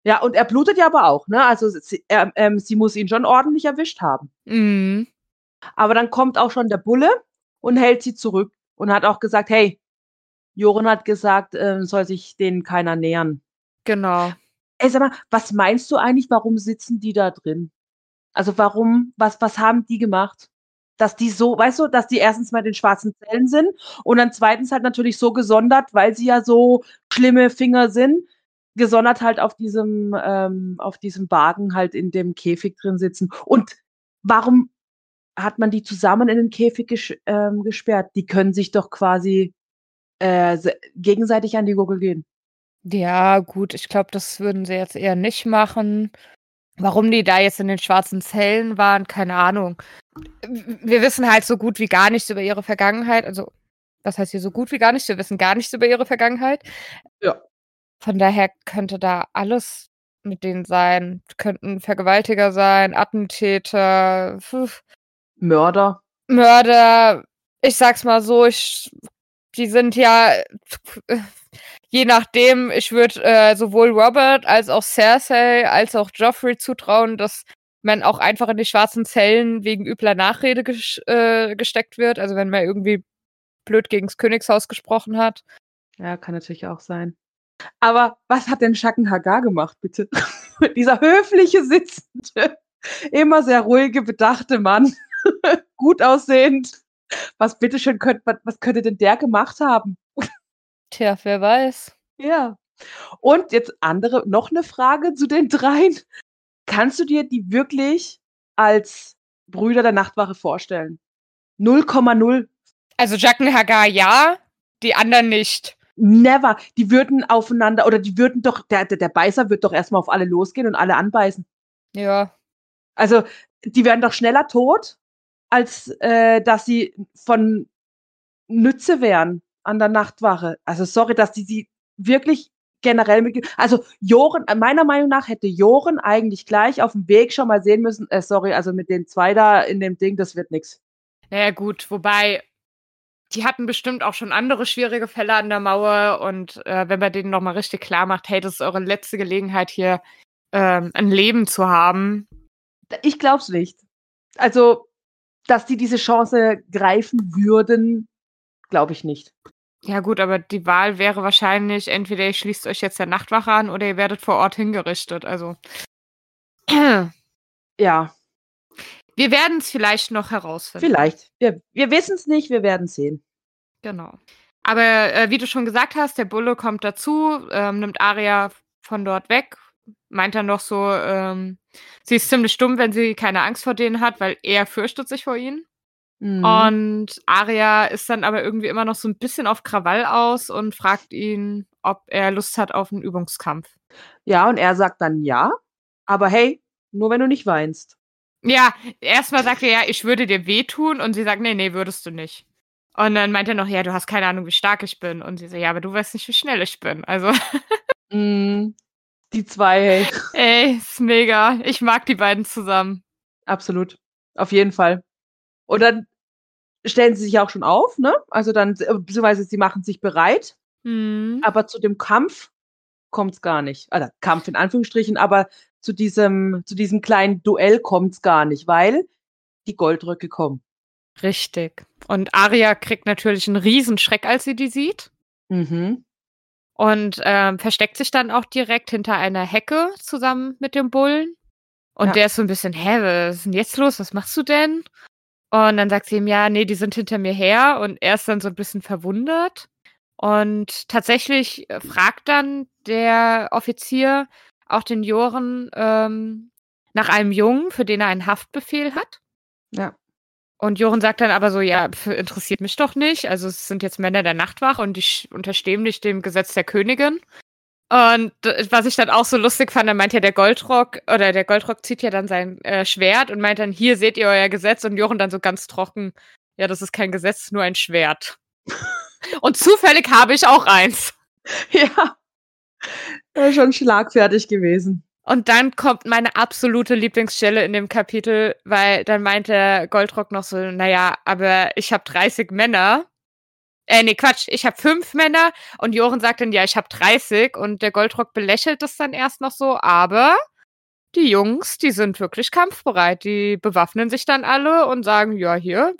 Ja, und er blutet ja aber auch, ne? Also sie, er, ähm, sie muss ihn schon ordentlich erwischt haben. Mhm. Aber dann kommt auch schon der Bulle und hält sie zurück und hat auch gesagt, hey, Joren hat gesagt, äh, soll sich denen keiner nähern. Genau. Ey, sag mal, was meinst du eigentlich, warum sitzen die da drin? Also warum, was, was haben die gemacht? Dass die so, weißt du, dass die erstens mal den schwarzen Zellen sind und dann zweitens halt natürlich so gesondert, weil sie ja so schlimme Finger sind, gesondert halt auf diesem, ähm, auf diesem Wagen halt in dem Käfig drin sitzen. Und warum hat man die zusammen in den Käfig ges ähm, gesperrt? Die können sich doch quasi äh, gegenseitig an die Gurgel gehen. Ja, gut, ich glaube, das würden sie jetzt eher nicht machen. Warum die da jetzt in den schwarzen Zellen waren, keine Ahnung. Wir wissen halt so gut wie gar nichts über ihre Vergangenheit. Also, was heißt hier so gut wie gar nichts? Wir wissen gar nichts über ihre Vergangenheit. Ja. Von daher könnte da alles mit denen sein. Könnten Vergewaltiger sein, Attentäter, pf. Mörder. Mörder. Ich sag's mal so, ich, die sind ja, je nachdem, ich würde äh, sowohl Robert als auch Cersei als auch Joffrey zutrauen, dass man auch einfach in die schwarzen Zellen wegen übler Nachrede ges äh, gesteckt wird. Also wenn man irgendwie blöd gegens Königshaus gesprochen hat. Ja, kann natürlich auch sein. Aber was hat denn Shaken Hagar gemacht, bitte? [laughs] Dieser höfliche, sitzende, immer sehr ruhige, bedachte Mann. [laughs] Gut aussehend. Was bitteschön könnte, was könnte denn der gemacht haben? Tja, wer weiß. Ja. Und jetzt andere, noch eine Frage zu den dreien. Kannst du dir die wirklich als Brüder der Nachtwache vorstellen? 0,0. Also Jacken Hagar ja, die anderen nicht. Never. Die würden aufeinander, oder die würden doch, der, der, der Beißer wird doch erstmal auf alle losgehen und alle anbeißen. Ja. Also, die werden doch schneller tot, als äh, dass sie von Nütze wären an der Nachtwache. Also, sorry, dass die sie wirklich generell mit, also Joren, meiner Meinung nach hätte Joren eigentlich gleich auf dem Weg schon mal sehen müssen, äh, sorry, also mit den zwei da in dem Ding, das wird nix. Naja, gut, wobei, die hatten bestimmt auch schon andere schwierige Fälle an der Mauer und äh, wenn man denen nochmal richtig klar macht, hey, das ist eure letzte Gelegenheit hier, ähm, ein Leben zu haben. Ich glaub's nicht. Also, dass die diese Chance greifen würden, glaube ich nicht. Ja gut, aber die Wahl wäre wahrscheinlich, entweder ihr schließt euch jetzt der Nachtwache an oder ihr werdet vor Ort hingerichtet. Also. [clears throat] ja. Wir werden es vielleicht noch herausfinden. Vielleicht. Wir, wir wissen es nicht, wir werden sehen. Genau. Aber äh, wie du schon gesagt hast, der Bulle kommt dazu, ähm, nimmt Aria von dort weg, meint dann noch so, ähm, sie ist ziemlich stumm, wenn sie keine Angst vor denen hat, weil er fürchtet sich vor ihnen. Mhm. Und Aria ist dann aber irgendwie immer noch so ein bisschen auf Krawall aus und fragt ihn, ob er Lust hat auf einen Übungskampf. Ja, und er sagt dann ja, aber hey, nur wenn du nicht weinst. Ja, erstmal sagt er ja, ich würde dir wehtun und sie sagt, nee, nee, würdest du nicht. Und dann meint er noch, ja, du hast keine Ahnung, wie stark ich bin. Und sie so, ja, aber du weißt nicht, wie schnell ich bin. Also. mm, die zwei, hey. Ey, ist mega. Ich mag die beiden zusammen. Absolut. Auf jeden Fall. Und dann stellen sie sich auch schon auf, ne? Also dann, äh, beziehungsweise sie machen sich bereit. Mhm. Aber zu dem Kampf kommt es gar nicht. Also Kampf in Anführungsstrichen, aber zu diesem, zu diesem kleinen Duell kommt es gar nicht, weil die Goldröcke kommen. Richtig. Und Arya kriegt natürlich einen Riesenschreck, als sie die sieht. Mhm. Und ähm, versteckt sich dann auch direkt hinter einer Hecke zusammen mit dem Bullen. Und Ja. der ist so ein bisschen, hä, was ist denn jetzt los? Was machst du denn? Und dann sagt sie ihm, ja, nee, die sind hinter mir her. Und er ist dann so ein bisschen verwundert. Und tatsächlich äh, fragt dann der Offizier auch den Joren ähm, nach einem Jungen, für den er einen Haftbefehl hat. Ja. Und Joren sagt dann aber so, ja, pf, interessiert mich doch nicht. Also es sind jetzt Männer der Nachtwache und die sch- unterstehen nicht dem Gesetz der Königin. Und was ich dann auch so lustig fand, dann meint ja der Goldrock, oder der Goldrock zieht ja dann sein äh, Schwert und meint dann, hier seht ihr euer Gesetz und Joren dann so ganz trocken, ja, das ist kein Gesetz, nur ein Schwert. [laughs] und zufällig habe ich auch eins. Ja. Ist schon schlagfertig gewesen. Und dann kommt meine absolute Lieblingsstelle in dem Kapitel, weil dann meint der Goldrock noch so, naja, aber ich habe 30 Männer. Äh, nee, Quatsch, ich habe fünf Männer und Joren sagt dann, ja, ich habe 30 und der Goldrock belächelt das dann erst noch so, aber die Jungs, die sind wirklich kampfbereit. Die bewaffnen sich dann alle und sagen, ja, hier,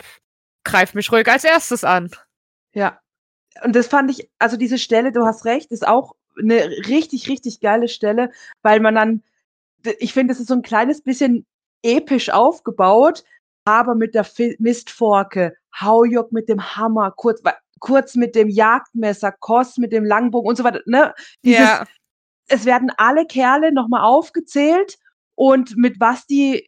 greif mich ruhig als erstes an. Ja. Und das fand ich, also diese Stelle, du hast recht, ist auch eine richtig, richtig geile Stelle, weil man dann, ich finde, es ist so ein kleines bisschen episch aufgebaut, aber mit der Mistforke, Haujok mit dem Hammer, kurz, kurz mit dem Jagdmesser, Koss mit dem Langbogen und so weiter, ne? Dieses, ja, es werden alle Kerle nochmal aufgezählt und mit was die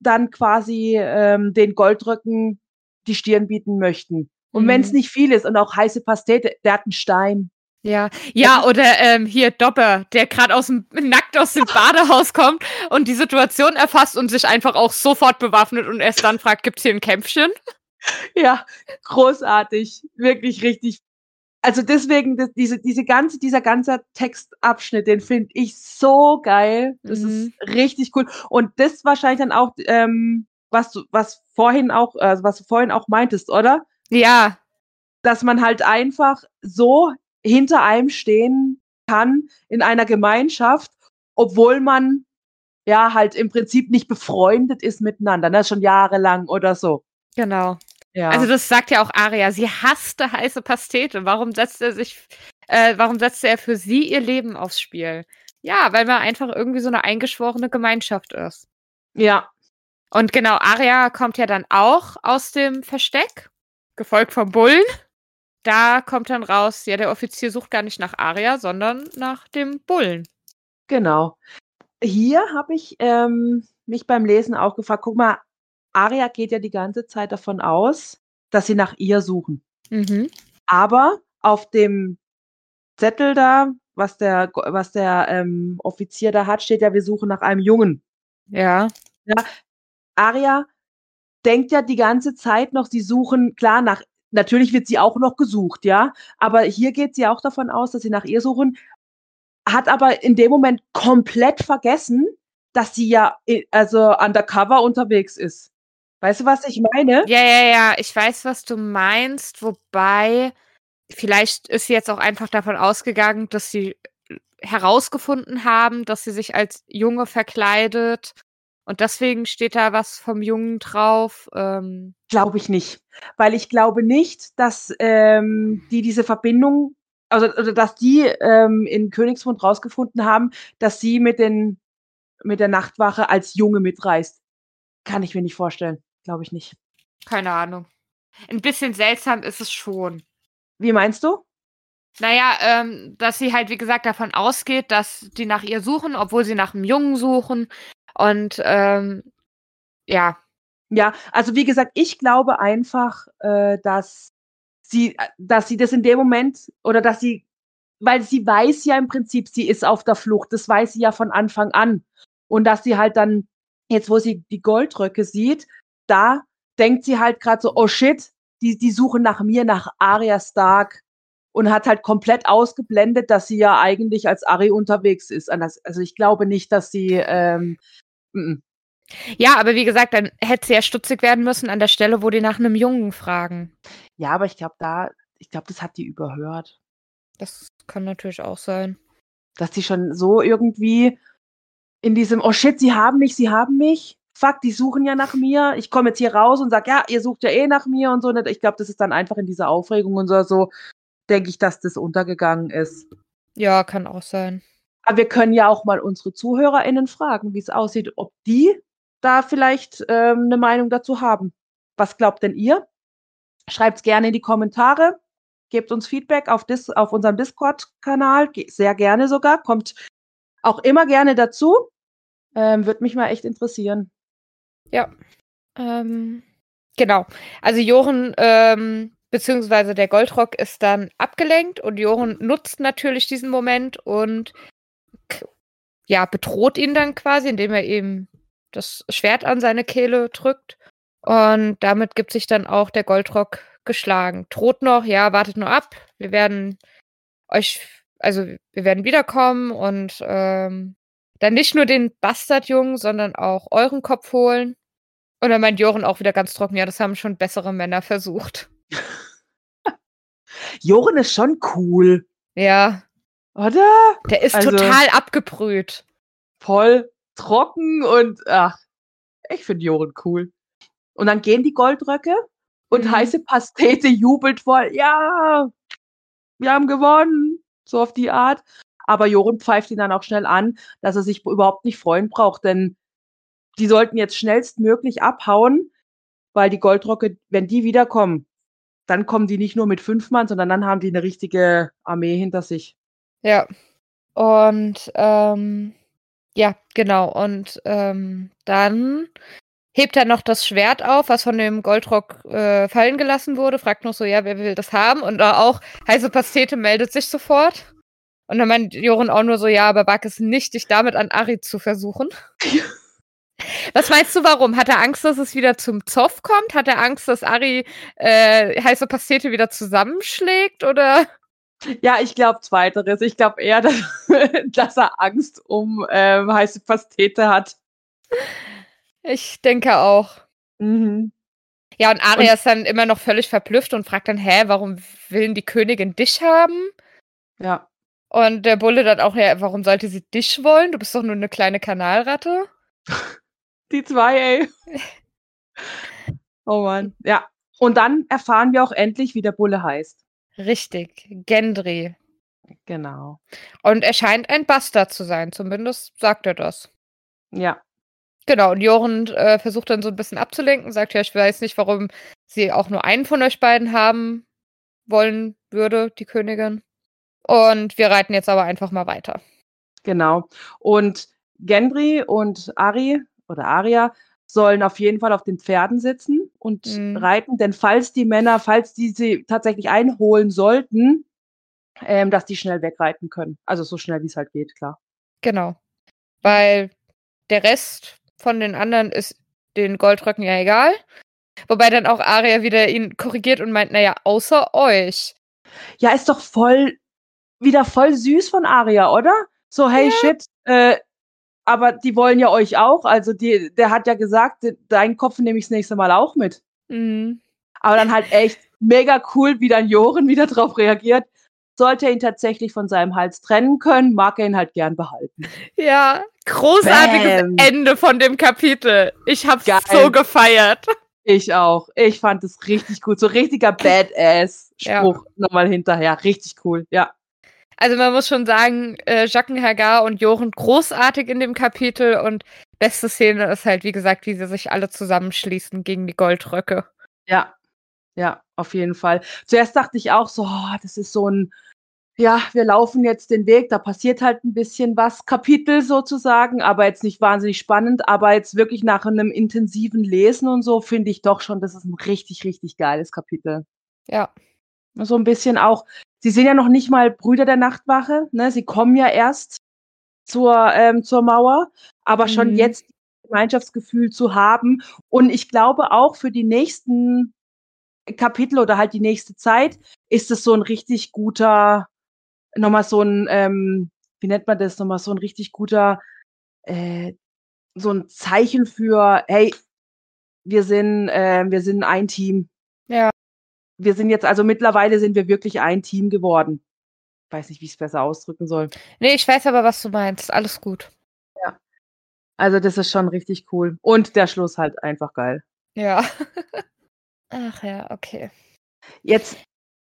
dann quasi ähm, den Goldröcken die Stirn bieten möchten. Und Mhm. wenn es nicht viel ist und auch heiße Pastete, der hat einen Stein. Ja, ja, oder ähm, hier Dopper, der gerade aus dem nackt aus dem [laughs] Badehaus kommt und die Situation erfasst und sich einfach auch sofort bewaffnet und erst dann fragt, gibt's hier ein Kämpfchen? Ja, großartig, wirklich richtig. Also deswegen das, diese diese ganze dieser ganze Textabschnitt, den finde ich so geil. Das Mhm. ist richtig cool. Und das wahrscheinlich dann auch ähm, was du was vorhin auch also was du vorhin auch meintest, oder? Ja, dass man halt einfach so hinter einem stehen kann in einer Gemeinschaft, obwohl man ja halt im Prinzip nicht befreundet ist miteinander, ne, schon jahrelang oder so. genau. Ja. Also das sagt ja auch Aria, sie hasste heiße Pastete. Warum setzt er sich, äh, warum setzt er für sie ihr Leben aufs Spiel? Ja, weil man einfach irgendwie so eine eingeschworene Gemeinschaft ist. ja, Und genau, Aria kommt ja dann auch aus dem Versteck, gefolgt vom Bullen. Da kommt dann raus, ja, der Offizier sucht gar nicht nach Aria, sondern nach dem Bullen. genau. Hier habe ich ähm, mich beim Lesen auch gefragt, guck mal, Aria geht ja die ganze Zeit davon aus, dass sie nach ihr suchen. Mhm. Aber auf dem Zettel da, was der, was der ähm, Offizier da hat, steht ja, wir suchen nach einem Jungen. Ja. Aria denkt ja die ganze Zeit noch, sie suchen, klar, nach, natürlich wird sie auch noch gesucht, ja, aber hier geht sie auch davon aus, dass sie nach ihr suchen, hat aber in dem Moment komplett vergessen, dass sie ja, i- also undercover unterwegs ist. Weißt du, was ich meine? Ja, ja, ja, ich weiß, was du meinst, wobei vielleicht ist sie jetzt auch einfach davon ausgegangen, dass sie herausgefunden haben, dass sie sich als Junge verkleidet und deswegen steht da was vom Jungen drauf. Ähm, Glaube ich nicht. Weil ich glaube nicht, dass ähm, die diese Verbindung, also, also dass die ähm, in Königsmund rausgefunden haben, dass sie mit den mit der Nachtwache als Junge mitreist. Kann ich mir nicht vorstellen. Glaube ich nicht. keine Ahnung. Ein bisschen seltsam ist es schon. Wie meinst du? Naja, ähm, dass sie halt, wie gesagt, davon ausgeht, dass die nach ihr suchen, obwohl sie nach einem Jungen suchen. Und ähm, ja, Ja, also wie gesagt, ich glaube einfach, äh, dass sie, äh, dass sie das in dem Moment oder dass sie, weil sie weiß ja im Prinzip, sie ist auf der Flucht. Das weiß sie ja von Anfang an. Und dass sie halt dann jetzt wo sie die Goldröcke sieht, da denkt sie halt gerade so, oh shit, die, die suchen nach mir, nach Arya Stark und hat halt komplett ausgeblendet, dass sie ja eigentlich als Ari unterwegs ist. Also ich glaube nicht, dass sie ähm, m -m. Ja, aber wie gesagt, dann hätte sie ja stutzig werden müssen an der Stelle, wo die nach einem Jungen fragen. Ja, aber ich glaube da, ich glaube, das hat die überhört. Das kann natürlich auch sein. Dass die schon so irgendwie in diesem, oh shit, sie haben mich, sie haben mich. Fuck, die suchen ja nach mir. Ich komme jetzt hier raus und sag, ja, ihr sucht ja eh nach mir und so. Ich glaube, das ist dann einfach in dieser Aufregung und so, so denke ich, dass das untergegangen ist. Ja, kann auch sein. Aber wir können ja auch mal unsere ZuhörerInnen fragen, wie es aussieht, ob die da vielleicht ähm, eine Meinung dazu haben. Was glaubt denn ihr? Schreibt es gerne in die Kommentare. Gebt uns Feedback auf, Dis auf unserem Discord-Kanal. Sehr gerne sogar. Kommt auch immer gerne dazu. Ähm, Würde mich mal echt interessieren. Ja. Ähm, genau. Also Joren ähm, beziehungsweise der Goldrock ist dann abgelenkt und Joren nutzt natürlich diesen Moment und ja, bedroht ihn dann quasi, indem er eben das Schwert an seine Kehle drückt. Und damit gibt sich dann auch der Goldrock geschlagen. Droht noch, ja, wartet nur ab. Wir werden euch, also wir werden wiederkommen und ähm, dann nicht nur den Bastardjungen, sondern auch euren Kopf holen. Und dann meint Joren auch wieder ganz trocken, ja, das haben schon bessere Männer versucht. [laughs] Joren ist schon cool. Ja. Oder? Der ist also, total abgebrüht. Voll trocken und ach, ich finde Joren cool. Und dann gehen die Goldröcke und mhm. heiße Pastete jubelt voll. Ja, wir haben gewonnen. So auf die Art. Aber Joren pfeift ihn dann auch schnell an, dass er sich überhaupt nicht freuen braucht, denn die sollten jetzt schnellstmöglich abhauen, weil die Goldrocke, wenn die wiederkommen, dann kommen die nicht nur mit fünf Mann, sondern dann haben die eine richtige Armee hinter sich. Ja. Und ähm, ja, genau. Und ähm, dann hebt er noch das Schwert auf, was von dem Goldrock äh, fallen gelassen wurde, fragt noch so, ja, wer will das haben? Und auch heiße Pastete meldet sich sofort. Und dann meint Joren auch nur so, ja, aber wag es nicht, dich damit an Ari zu versuchen. [laughs] Was meinst du, warum? Hat er Angst, dass es wieder zum Zoff kommt? Hat er Angst, dass Ari äh, heiße Pastete wieder zusammenschlägt? Oder? Ja, ich glaube zweiteres. Ich glaube eher, [laughs] dass, dass, er Angst um ähm, heiße Pastete hat. Ich denke auch. Mhm. Ja, und Aria und, ist dann immer noch völlig verblüfft und fragt dann, hä, warum will die Königin dich haben? Ja. Und der Bulle dann auch, ja, warum sollte sie dich wollen? Du bist doch nur eine kleine Kanalratte. [laughs] Die zwei, ey. [laughs] oh Mann. Ja. Und dann erfahren wir auch endlich, wie der Bulle heißt. Richtig. Gendry. Genau. Und er scheint ein Bastard zu sein. Zumindest sagt er das. Ja. Genau, und Joren äh, versucht dann so ein bisschen abzulenken, sagt ja, ich weiß nicht, warum sie auch nur einen von euch beiden haben wollen würde, die Königin. Und wir reiten jetzt aber einfach mal weiter. Genau. Und Gendry und Ari oder Aria sollen auf jeden Fall auf den Pferden sitzen und mhm. reiten, denn falls die Männer, falls die sie tatsächlich einholen sollten, ähm, dass die schnell wegreiten können. Also so schnell, wie es halt geht, klar. Genau. Weil der Rest von den anderen ist den Goldröcken ja egal. Wobei dann auch Aria wieder ihn korrigiert und meint, naja, außer euch. Ja, ist doch voll, wieder voll süß von Aria, oder? So, hey, ja. shit, äh, aber die wollen ja euch auch. Also die, der hat ja gesagt, deinen Kopf nehme ich das nächste Mal auch mit. Mhm. Aber dann halt echt mega cool, wie dann Joren [laughs] wieder drauf reagiert. Sollte er ihn tatsächlich von seinem Hals trennen können, mag er ihn halt gern behalten. Ja, großartiges Bam. Ende von dem Kapitel. Ich hab's Geil. so gefeiert. Ich auch. Ich fand es richtig gut. So richtiger [clears throat] Badass-Spruch ja. nochmal hinterher. Richtig cool, ja. Also man muss schon sagen, äh, Jacques Hagar und Joren großartig in dem Kapitel und beste Szene ist halt, wie gesagt, wie sie sich alle zusammenschließen gegen die Goldröcke. Ja, ja, auf jeden Fall. Zuerst dachte ich auch so, oh, das ist so ein, ja, wir laufen jetzt den Weg, da passiert halt ein bisschen was, Kapitel sozusagen, aber jetzt nicht wahnsinnig spannend, aber jetzt wirklich nach einem intensiven Lesen und so finde ich doch schon, das ist ein richtig, richtig geiles Kapitel. Ja. So ein bisschen auch, sie sind ja noch nicht mal Brüder der Nachtwache, ne? Sie kommen ja erst zur, ähm, zur Mauer, aber schon mhm. jetzt Gemeinschaftsgefühl zu haben. Und ich glaube auch für die nächsten Kapitel oder halt die nächste Zeit ist es so ein richtig guter, nochmal so ein, ähm, wie nennt man das, nochmal so ein richtig guter, äh, so ein Zeichen für, hey, wir sind, äh, wir sind ein Team. Ja. Wir sind jetzt, also mittlerweile sind wir wirklich ein Team geworden. Ich weiß nicht, wie ich es besser ausdrücken soll. Nee, ich weiß aber, was du meinst. Alles gut. Ja. Also das ist schon richtig cool. Und der Schluss halt einfach geil. Ja. [laughs] Ach ja, okay. Jetzt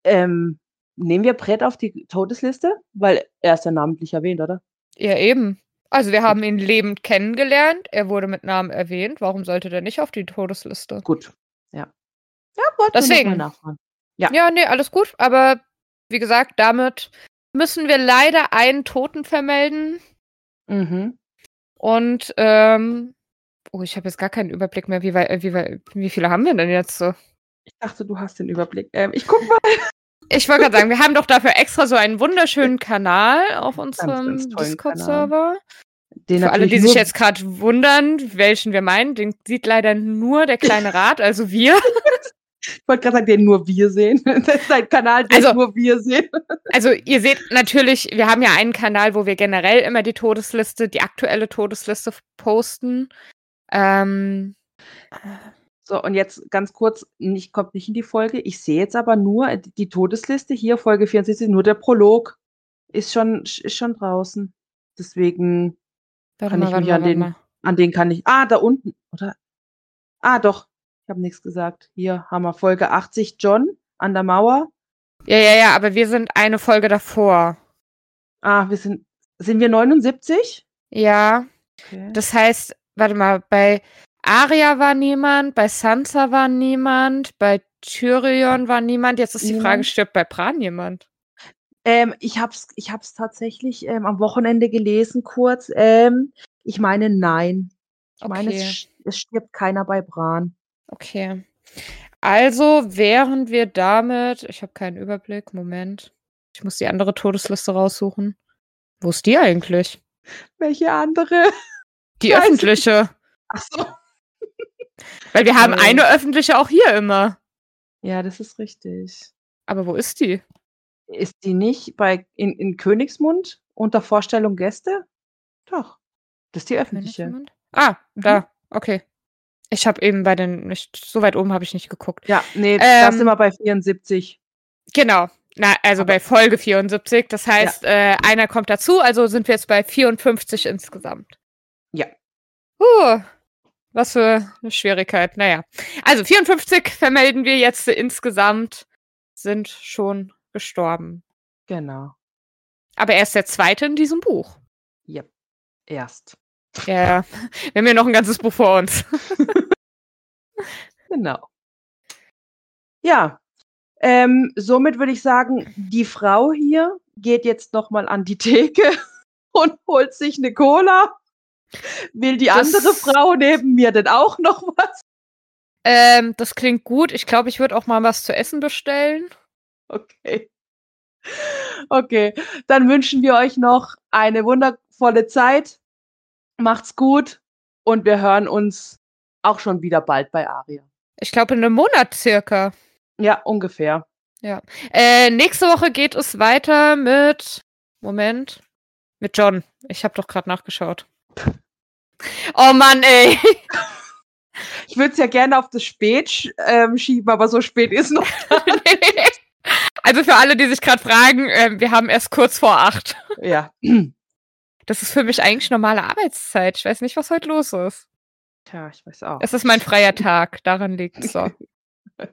ähm, nehmen wir Brett auf die Todesliste, weil er ist ja namentlich erwähnt, oder? Ja, eben. Also wir haben ihn lebend kennengelernt. Er wurde mit Namen erwähnt. Warum sollte der nicht auf die Todesliste? Gut. Ja. Wollte Deswegen. noch mal nachfragen. Ja. Ja, nee, alles gut. Aber wie gesagt, damit müssen wir leider einen Toten vermelden. Mhm. Und ähm, oh, ich habe jetzt gar keinen Überblick mehr. Wie, wie, wie viele haben wir denn jetzt so? Ich dachte, du hast den Überblick. Ähm, ich guck mal. [laughs] Ich wollte gerade sagen, wir haben doch dafür extra so einen wunderschönen Kanal auf unserem Discord-Server. Für alle, die sich jetzt gerade wundern, welchen wir meinen, den sieht leider nur der [laughs] kleine Rat, also wir. [laughs] Ich wollte gerade sagen, den nur wir sehen. [laughs] Das ist ein Kanal, den Also- nur wir sehen. Also ihr seht natürlich, wir haben ja einen Kanal, wo wir generell immer die Todesliste, die aktuelle Todesliste posten. Ähm, So, und jetzt ganz kurz, nicht, kommt nicht in die Folge. Ich sehe jetzt aber nur die Todesliste hier, Folge 64, nur der Prolog ist schon, ist schon draußen. Deswegen, warte Kann mal, ich mich mal, an den- mal. an den kann ich. Ah, da unten, oder? Ah, doch. Ich habe nichts gesagt. Hier haben wir Folge 80, John an der Mauer. Ja, ja, ja, aber wir sind eine Folge davor. Ah, wir sind, sind wir 79? Ja, Okay. das heißt, warte mal, bei Arya war niemand, bei Sansa war niemand, bei Tyrion war niemand. Jetzt ist die Frage, Niemand? stirbt bei Bran jemand? Ähm, ich hab's, ich hab's tatsächlich ähm, am Wochenende gelesen, kurz. Ähm, ich meine, nein. Ich meine, es, Okay. es stirbt keiner bei Bran. Okay. Also wären wir damit, ich habe keinen Überblick, Moment. Ich muss die andere Todesliste raussuchen. Wo ist die eigentlich? Welche andere? Die Weiß ich öffentliche. Ach so. [laughs] Weil wir haben Äh. eine öffentliche auch hier immer. Ja, das ist richtig. Aber wo ist die? Ist die nicht bei in, in Königsmund unter Vorstellung Gäste? Doch. Das ist die öffentliche. Königsmund? Ah, da. Okay. Ich habe eben bei den, nicht, so weit oben habe ich nicht geguckt. Ja, nee, da Ähm, sind wir bei 74. Genau. Na, also Aber- bei Folge 74. Das heißt, äh, einer kommt dazu, also sind wir jetzt bei 54 insgesamt. Ja. Uh, was für eine Schwierigkeit. Naja. Also 54 vermelden wir jetzt insgesamt, sind schon gestorben. Genau. Aber er ist der zweite in diesem Buch. Ja. Erst. Ja, ja. Wir haben ja noch ein ganzes Buch vor uns. [laughs] Genau. Ja. Ähm, somit würde ich sagen, die Frau hier geht jetzt nochmal an die Theke [laughs] und holt sich eine Cola. Will die Das- andere Frau neben mir denn auch noch was? Ähm, das klingt gut. Ich glaube, ich würde auch mal was zu essen bestellen. Okay. Okay, dann wünschen wir euch noch eine wundervolle Zeit. Macht's gut und wir hören uns auch schon wieder bald bei Aria. Ich glaube, in einem Monat circa. Ja, ungefähr. Äh, nächste Woche geht es weiter mit. Moment. Mit John. Ich habe doch gerade nachgeschaut. [laughs] Oh Mann, ey. Ich würde es ja gerne auf das Spät ähm, schieben, aber so spät ist noch. [laughs] also für alle, die sich gerade fragen, ähm, wir haben erst kurz vor acht. Ja. Das ist für mich eigentlich normale Arbeitszeit. Ich weiß nicht, was heute los ist. Tja, ich weiß auch. Es ist mein freier [laughs] Tag. Daran liegt es so. [laughs]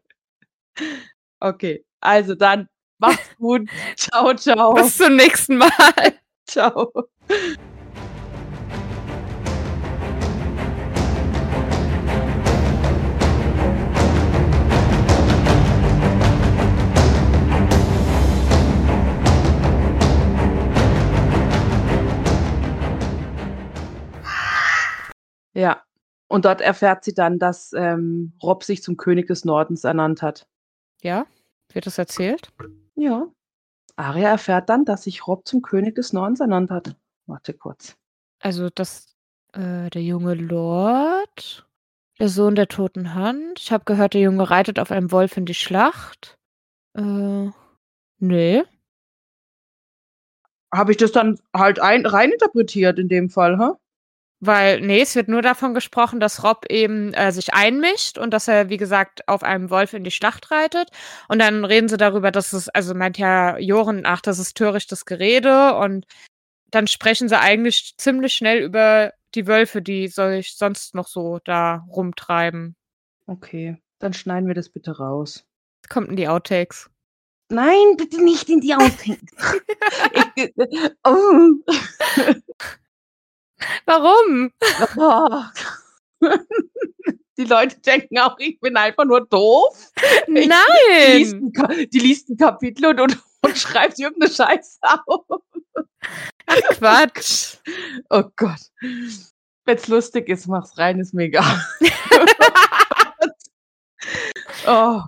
Okay, also dann macht's gut. [laughs] ciao, ciao. Bis zum nächsten Mal. Ciao. Ja, und dort erfährt sie dann, dass ähm, Rob sich zum König des Nordens ernannt hat. Ja? Wird das erzählt? Ja. Arya erfährt dann, dass sich Rob zum König des Nordens ernannt hat. Warte kurz. Also das Äh, der junge Lord. Der Sohn der toten Hand. Ich habe gehört, der Junge reitet auf einem Wolf in die Schlacht. Äh, ne. Habe ich das dann halt ein reininterpretiert in dem Fall, hä? Weil, nee, es wird nur davon gesprochen, dass Rob eben äh, sich einmischt und dass er, wie gesagt, auf einem Wolf in die Schlacht reitet. Und dann reden sie darüber, dass es, also meint ja Joren, ach, das ist törichtes Gerede. Und dann sprechen sie eigentlich ziemlich schnell über die Wölfe, die soll ich sonst noch so da rumtreiben. Okay, dann schneiden wir das bitte raus. Kommt in die Outtakes. Nein, bitte nicht in die Outtakes. [laughs] ich, oh. [laughs] Warum? Oh. [laughs] Die Leute denken auch, ich bin einfach nur doof. Ich, Nein! Die liest ein, die liest ein Kapitel und, und, und schreibt irgendeine Scheiße auf. Ach, Quatsch. Oh Gott. Wenn es lustig ist, mach's rein, ist mir egal. [laughs] oh.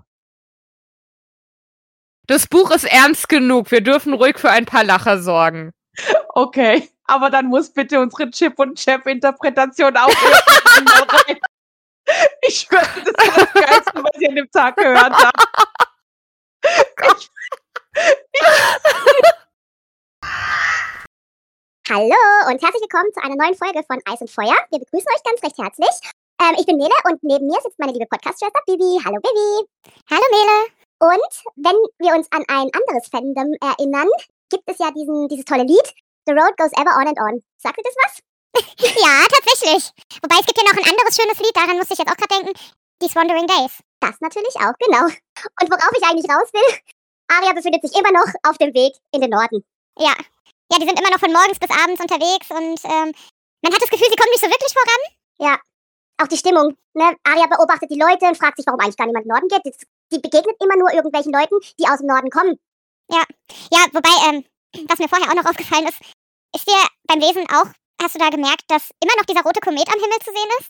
Das Buch ist ernst genug. Wir dürfen ruhig für ein paar Lacher sorgen. Okay, aber dann muss bitte unsere Chip- und Chef-Interpretation auch rein. [laughs] Ich schwöre, das ist das Geilste, was ich an dem Tag gehört habe. Ich, Hallo und herzlich willkommen zu einer neuen Folge von Eis und Feuer. Wir begrüßen euch ganz recht herzlich. Ähm, ich bin Mele und neben mir sitzt meine liebe Podcast-Schwester Bibi. Hallo Bibi. Hallo Mele. Und wenn wir uns an ein anderes Fandom erinnern, gibt es ja diesen, dieses tolle Lied, The Road Goes Ever On and On. Sagt ihr das was? [laughs] ja, tatsächlich. Wobei es gibt ja noch ein anderes schönes Lied, daran musste ich jetzt auch gerade denken. Die Wandering Days. Das natürlich auch, genau. Und worauf ich eigentlich raus will, Aria befindet sich immer noch auf dem Weg in den Norden. Ja. Ja, die sind immer noch von morgens bis abends unterwegs und ähm, man hat das Gefühl, sie kommen nicht so wirklich voran. Ja. Auch die Stimmung. Ne? Aria beobachtet die Leute und fragt sich, warum eigentlich gar niemand in den Norden geht. Die begegnet immer nur irgendwelchen Leuten, die aus dem Norden kommen. Ja. Ja, wobei, ähm, was mir vorher auch noch aufgefallen ist, ist dir beim Lesen auch, hast du da gemerkt, dass immer noch dieser rote Komet am Himmel zu sehen ist?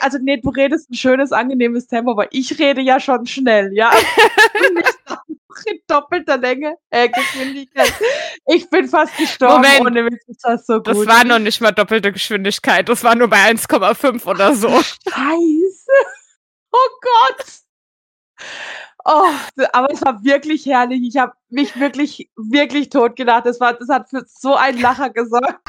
also nee, du redest ein schönes, angenehmes Tempo, aber ich rede ja schon schnell, ja. [laughs] Nicht in doppelter Länge, äh, Geschwindigkeit. Ich bin fast gestorben, Moment. ohne Witz, ist das so gut. Das war noch nicht mal doppelte Geschwindigkeit. Das war nur bei 1,5 oder so. Scheiße. Oh Gott. Oh, aber es war wirklich herrlich. Ich habe mich wirklich, wirklich tot gedacht. Das, war, das hat für so einen Lacher gesorgt.